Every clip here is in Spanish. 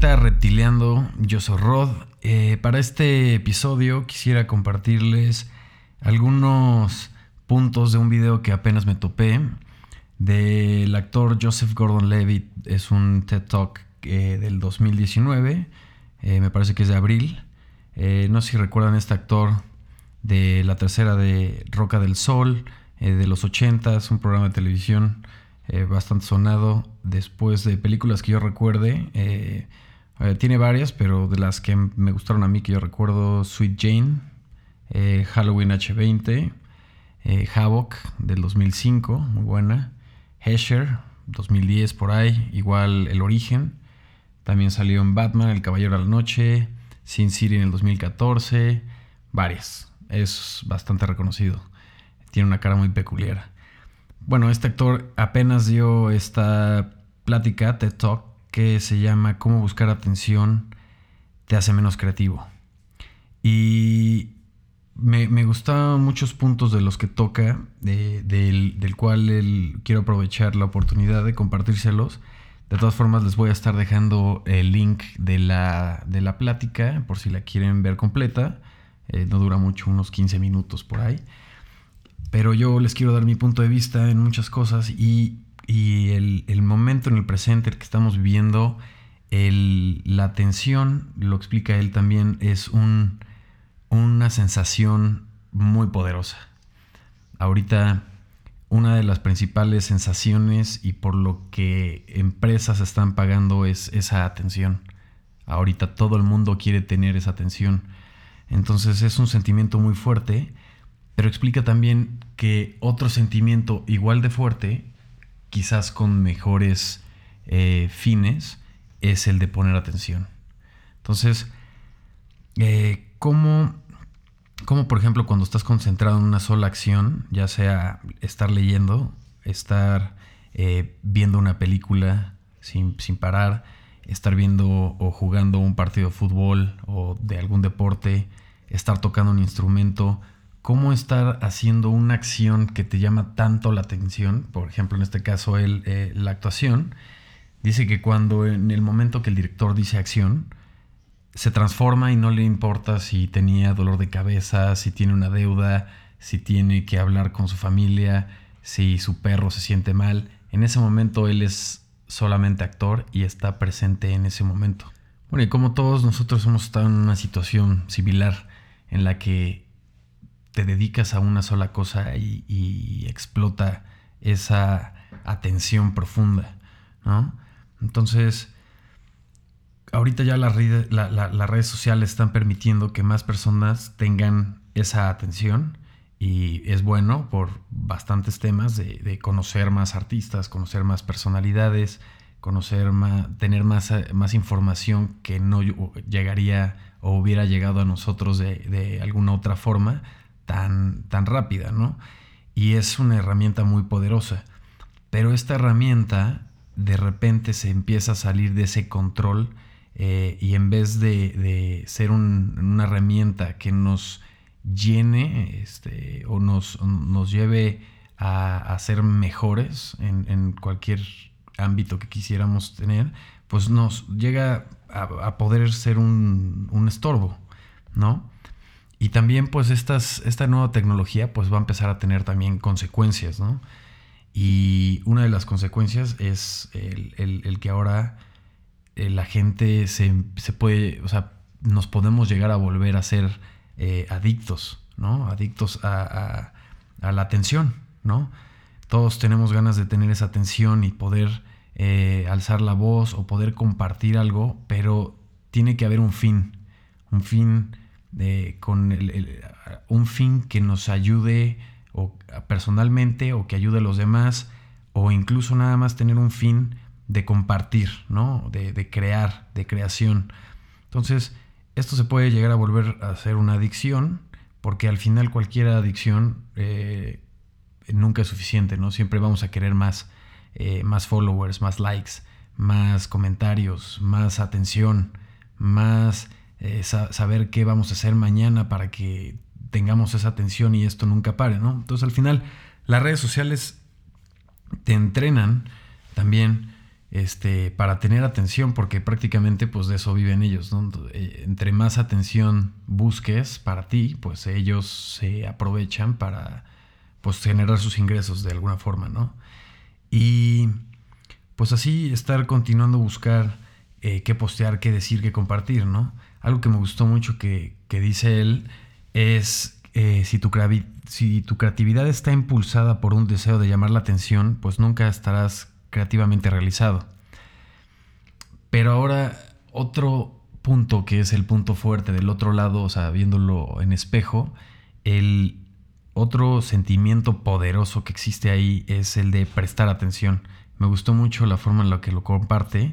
reptileando, yo soy Rod. Eh, para este episodio quisiera compartirles algunos puntos de un video que apenas me topé del actor Joseph Gordon-Levitt. Es un TED Talk eh, del 2019, eh, me parece que es de abril. no sé si recuerdan este actor de la tercera de Roca del Sol, de los 80, un programa de televisión bastante sonado. Después de películas que yo recuerde, eh, tiene varias, pero de las que me gustaron a mí que yo recuerdo, Sweet Jane, Halloween H20, Havoc del 2005, muy buena, Hesher 2010 por ahí, igual El Origen, también salió en Batman, El Caballero de la Noche, Sin City en el 2014, varias, es bastante reconocido, tiene una cara muy peculiar. Bueno, este actor apenas dio esta plática, TED Talk, que se llama Cómo buscar atención te hace menos creativo. Y me, me muchos puntos de los que toca, del, cual quiero aprovechar la oportunidad de compartírselos. De todas formas, les voy a estar dejando el link de la, de la plática por si la quieren ver completa. Eh, no dura mucho, unos 15 minutos por ahí. Pero yo les quiero dar mi punto de vista en muchas cosas y, el, momento en el presente que estamos viviendo, la tensión, lo explica él también, es un, una sensación muy poderosa. Ahorita una de las principales sensaciones y por lo que empresas están pagando es esa atención. Ahorita todo el mundo quiere tener esa atención. Entonces es un sentimiento muy fuerte pero explica también que otro sentimiento igual de fuerte, quizás con mejores eh, fines, es el de poner atención. Entonces, eh, ¿cómo, por ejemplo cuando estás concentrado en una sola acción, ya sea estar leyendo, estar eh, viendo una película sin, sin parar, estar viendo o jugando un partido de fútbol o de algún deporte, estar tocando un instrumento, cómo estar haciendo una acción que te llama tanto la atención, por ejemplo, en este caso el, eh, la actuación, dice que cuando en el momento que el director dice acción, se transforma y no le importa si tenía dolor de cabeza, si tiene una deuda, si tiene que hablar con su familia, si su perro se siente mal. En ese momento él es solamente actor y está presente en ese momento. Bueno, y como todos nosotros hemos estado en una situación similar en la que te dedicas a una sola cosa y, explota esa atención profunda, ¿no? Entonces, ahorita ya las redes sociales están permitiendo que más personas tengan esa atención y es bueno por bastantes temas de, conocer más artistas, conocer más personalidades, conocer más, tener más, más información que no llegaría o hubiera llegado a nosotros de alguna otra forma tan, tan rápida, ¿no? Y es una herramienta muy poderosa. Pero esta herramienta de repente se empieza a salir de ese control eh, y en vez de, ser una herramienta que nos llene este, o nos, nos lleve a, ser mejores en, cualquier ámbito que quisiéramos tener, pues nos llega a, poder ser un, un estorbo, ¿no? Y también pues esta nueva tecnología pues va a empezar a tener también consecuencias, ¿no? Y una de las consecuencias es el, que ahora eh, la gente se, puede, o sea, nos podemos llegar a volver a ser eh, adictos, ¿no? Adictos a, la atención, ¿no? Todos tenemos ganas de tener esa atención y poder eh, alzar la voz o poder compartir algo, pero tiene que haber un fin, un fin con un fin que nos ayude o, personalmente o que ayude a los demás o incluso nada más tener un fin de compartir, ¿no? De, crear, de creación. Entonces, esto se puede llegar a volver a ser una adicción porque al final cualquier adicción eh, nunca es suficiente, ¿no? Siempre vamos a querer más, eh, más followers, más likes, más comentarios, más atención, más eh, saber qué vamos a hacer mañana para que tengamos esa atención y esto nunca pare, ¿no? Entonces al final las redes sociales te entrenan también este, para tener atención, porque prácticamente pues de eso viven ellos, eh, Entre más atención busques para ti, pues ellos se aprovechan para pues generar sus ingresos de alguna forma, ¿no? Y pues así estar continuando a buscar eh, qué postear, qué decir, qué compartir, ¿no? Algo que me gustó mucho que, dice él es eh, si, tu si tu creatividad está impulsada por un deseo de llamar la atención, pues nunca estarás creativamente realizado. Pero ahora otro punto que es el punto fuerte del otro lado, o sea, viéndolo en espejo, el otro sentimiento poderoso que existe ahí es el de prestar atención. Me gustó mucho la forma en la que lo comparte,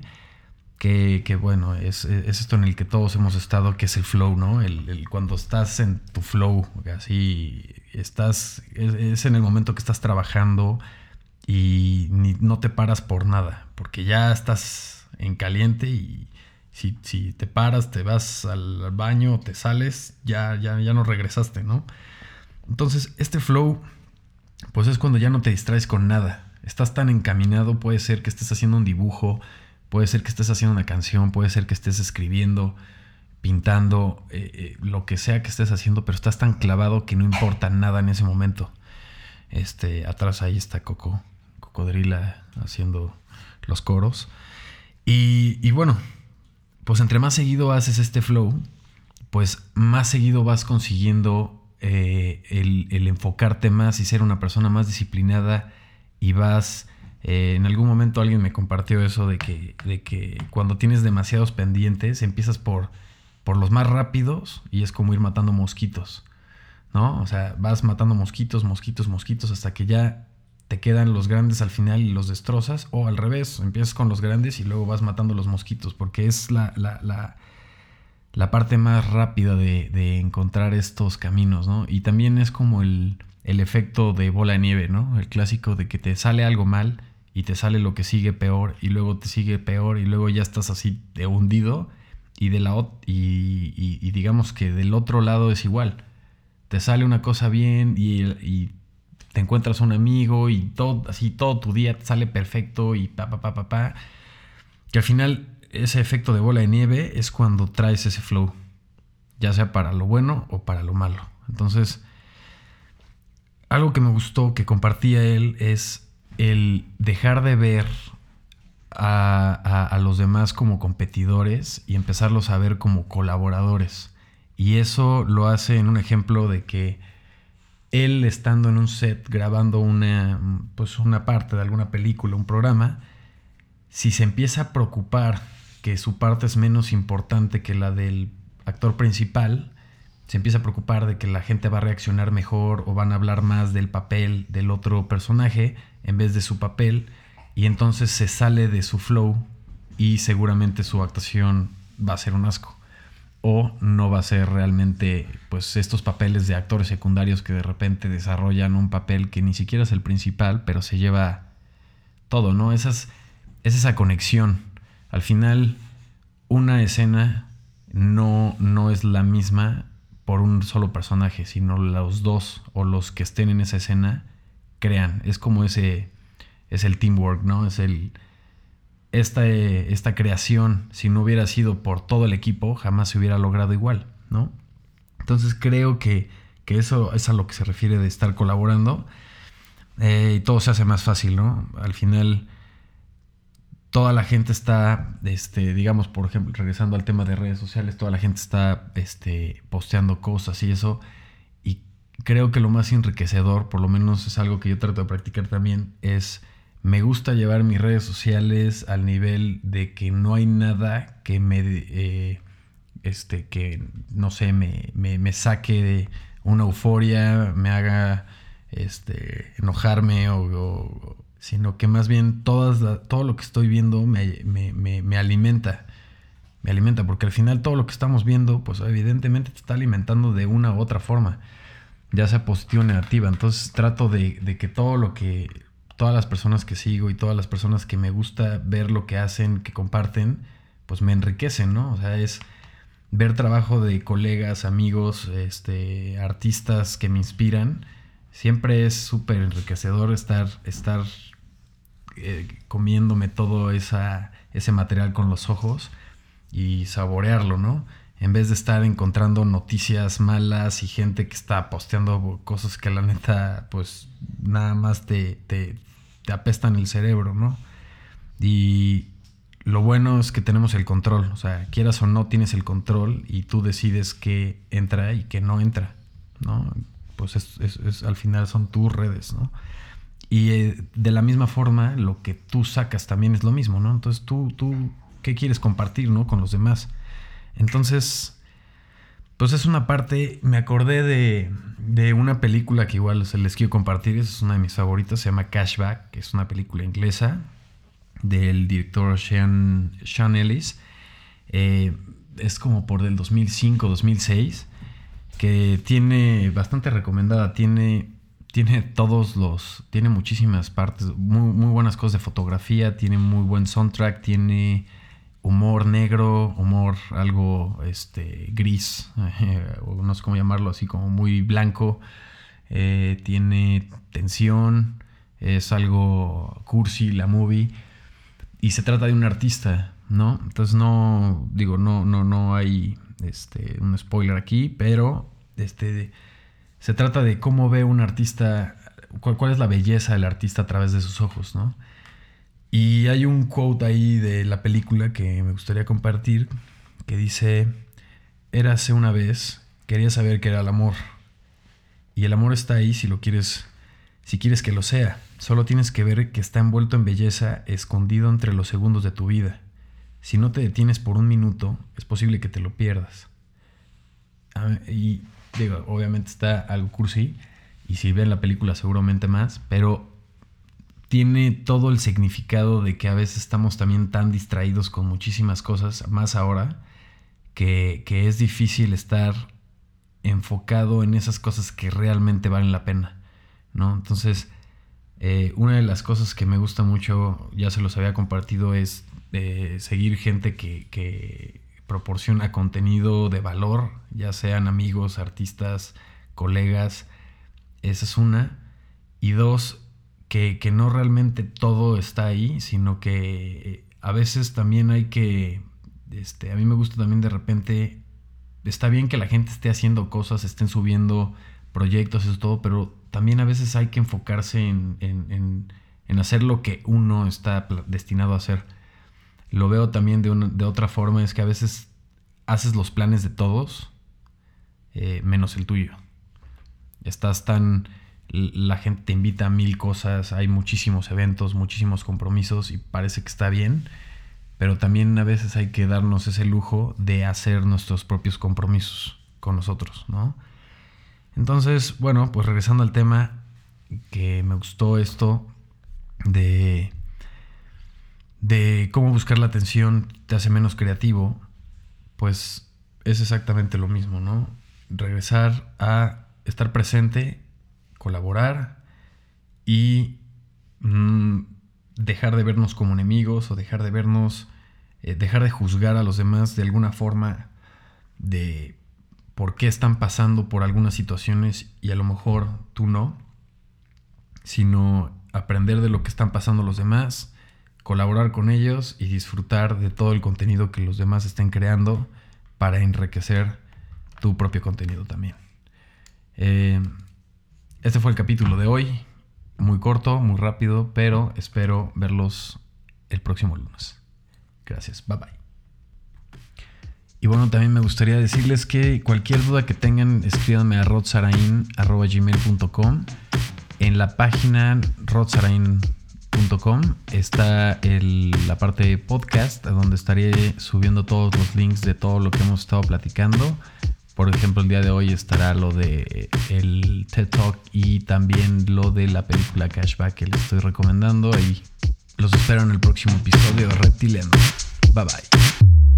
que, bueno, es, esto en el que todos hemos estado, que es el flow, ¿no? El, cuando estás en tu flow, así, estás, es en el momento que estás trabajando, y no te paras por nada, porque ya estás en caliente y si, te paras, te vas al baño, te sales, ya, ya, ya no regresaste, ¿no? Entonces, este flow, pues es cuando ya no te distraes con nada. Estás tan encaminado, puede ser que estés haciendo un dibujo, puede ser que estés haciendo una canción, puede ser que estés escribiendo, pintando, eh, eh, lo que sea que estés haciendo, pero estás tan clavado que no importa nada en ese momento. Este, atrás ahí está Coco Cocodrila haciendo los coros. Y, bueno, pues entre más seguido haces este flow, pues más seguido vas consiguiendo eh, el, enfocarte más y ser una persona más disciplinada y vas... Eh, en algún momento alguien me compartió eso de que, de que cuando tienes demasiados pendientes empiezas por, por los más rápidos y es como ir matando mosquitos, ¿no? O sea, vas matando mosquitos, mosquitos, mosquitos hasta que ya te quedan los grandes al final y los destrozas, o al revés, empiezas con los grandes y luego vas matando los mosquitos, porque es la, la, la, parte más rápida de, encontrar estos caminos, ¿no? Y también es como el, el, efecto de bola de nieve, ¿no? El clásico de que te sale algo mal y te sale lo que sigue peor y luego te sigue peor y luego ya estás así de hundido y, de la, y, digamos que del otro lado es igual. Te sale una cosa bien y, te encuentras un amigo y todo, así todo tu día sale perfecto y pa, pa, pa, pa, pa. Que al final ese efecto de bola de nieve es cuando traes ese flow, ya sea para lo bueno o para lo malo. Entonces, algo que me gustó que compartía él es el dejar de ver a, a, los demás como competidores y empezarlos a ver como colaboradores. Y eso lo hace en un ejemplo de que él estando en un set grabando una, pues una parte de alguna película, un programa, si se empieza a preocupar que su parte es menos importante que la del actor principal, se empieza a preocupar de que la gente va a reaccionar mejor o van a hablar más del papel del otro personaje en vez de su papel, y entonces se sale de su flow y seguramente su actuación va a ser un asco o no va a ser realmente pues estos papeles de actores secundarios que de repente desarrollan un papel que ni siquiera es el principal, pero se lleva todo, ¿no? Esas, es esa conexión. Al final, una escena no, no es la misma por un solo personaje, sino los dos o los que estén en esa escena crean. Es como ese, es el teamwork, ¿no? Es el, esta, esta creación, si no hubiera sido por todo el equipo, jamás se hubiera logrado igual, ¿no? Entonces creo que, eso es a lo que se refiere de estar colaborando eh, y todo se hace más fácil, ¿no? Al final toda la gente está, este, digamos, por ejemplo, regresando al tema de redes sociales, toda la gente está este, posteando cosas y eso. Y creo que lo más enriquecedor, por lo menos es algo que yo trato de practicar también, es me gusta llevar mis redes sociales al nivel de que no hay nada que me, eh, este, que no sé, me, me, saque de una euforia, me haga este, enojarme, o, sino que más bien todas todo lo que estoy viendo me, me, alimenta. Me alimenta, porque al final todo lo que estamos viendo, pues evidentemente te está alimentando de una u otra forma, ya sea positiva o negativa. Entonces trato de, de que todo lo que todas las personas que sigo y todas las personas que me gusta ver lo que hacen, que comparten, pues me enriquecen, ¿no? O sea, es ver trabajo de colegas, amigos, este, artistas que me inspiran. Siempre es súper enriquecedor estar, estar eh, comiéndome todo esa, ese material con los ojos y saborearlo, ¿no? En vez de estar encontrando noticias malas y gente que está posteando cosas que la neta, pues nada más te, te, te apestan el cerebro, ¿no? Y lo bueno es que tenemos el control, o sea, quieras o no tienes el control y tú decides qué entra y qué no entra, ¿no? Pues es, al final son tus redes, ¿no? Y eh, de la misma forma, lo que tú sacas también es lo mismo, ¿no? Entonces tú, tú, ¿qué quieres compartir, ¿no? Con los demás. Entonces, pues es una parte, me acordé de, de una película que igual se les quiero compartir, es una de mis favoritas, se llama Cashback, que es una película inglesa del director Sean, Sean Ellis. Eh, es como por del 2005, 2006, que tiene bastante recomendada, tiene, tiene todos los, tiene muchísimas partes, muy, muy buenas cosas de fotografía, tiene muy buen soundtrack, tiene humor negro, humor algo este, gris, no sé cómo llamarlo, así como muy blanco, eh, tiene tensión, es algo cursi la movie y se trata de un artista, ¿no? Entonces no, digo, no, no, no hay este, un spoiler aquí, pero este, se trata de cómo ve un artista, cuál, cuál es la belleza del artista a través de sus ojos, ¿no? Y hay un quote ahí de la película que me gustaría compartir que dice, érase una vez, quería saber qué era el amor. Y el amor está ahí si lo quieres, si quieres que lo sea. Solo tienes que ver que está envuelto en belleza, escondido entre los segundos de tu vida. Si no te detienes por un minuto, es posible que te lo pierdas. Y digo, obviamente está algo cursi, y si ven la película seguramente más, pero tiene todo el significado de que a veces estamos también tan distraídos con muchísimas cosas, más ahora, que, que es difícil estar enfocado en esas cosas que realmente valen la pena, ¿no? Entonces, eh, una de las cosas que me gusta mucho, ya se los había compartido, es seguir gente que, proporciona contenido de valor, ya sean amigos, artistas, colegas. Esa es una. Y dos, que, no realmente todo está ahí, sino que eh, a veces también hay que, este, a mí me gusta también de repente, está bien que la gente esté haciendo cosas, estén subiendo proyectos, eso todo, pero también a veces hay que enfocarse en, hacer lo que uno está destinado a hacer. Lo veo también de, de otra forma, es que a veces haces los planes de todos, eh, menos el tuyo. Estás tan... La gente te invita a mil cosas, hay muchísimos eventos, muchísimos compromisos y parece que está bien, pero también a veces hay que darnos ese lujo de hacer nuestros propios compromisos con nosotros, ¿no? Entonces, bueno, pues regresando al tema, que me gustó esto de, de cómo buscar la atención te hace menos creativo, pues es exactamente lo mismo, ¿no? Regresar a estar presente, colaborar y mm, dejar de vernos como enemigos o dejar de vernos, eh, dejar de juzgar a los demás de alguna forma de por qué están pasando por algunas situaciones y a lo mejor tú no, sino aprender de lo que están pasando los demás, colaborar con ellos y disfrutar de todo el contenido que los demás estén creando para enriquecer tu propio contenido también. Eh, este fue el capítulo de hoy, muy corto, muy rápido, pero espero verlos el próximo lunes. Gracias, bye bye. Y bueno, también me gustaría decirles que cualquier duda que tengan, escríbanme a rodsarain.gmail.com. En la página rodsarain.com está la parte de podcast, donde estaré subiendo todos los links de todo lo que hemos estado platicando. Por ejemplo, el día de hoy estará lo de el TED Talk y también lo de la película Cashback que les estoy recomendando. Y los espero en el próximo episodio de Reptiliano. Bye bye.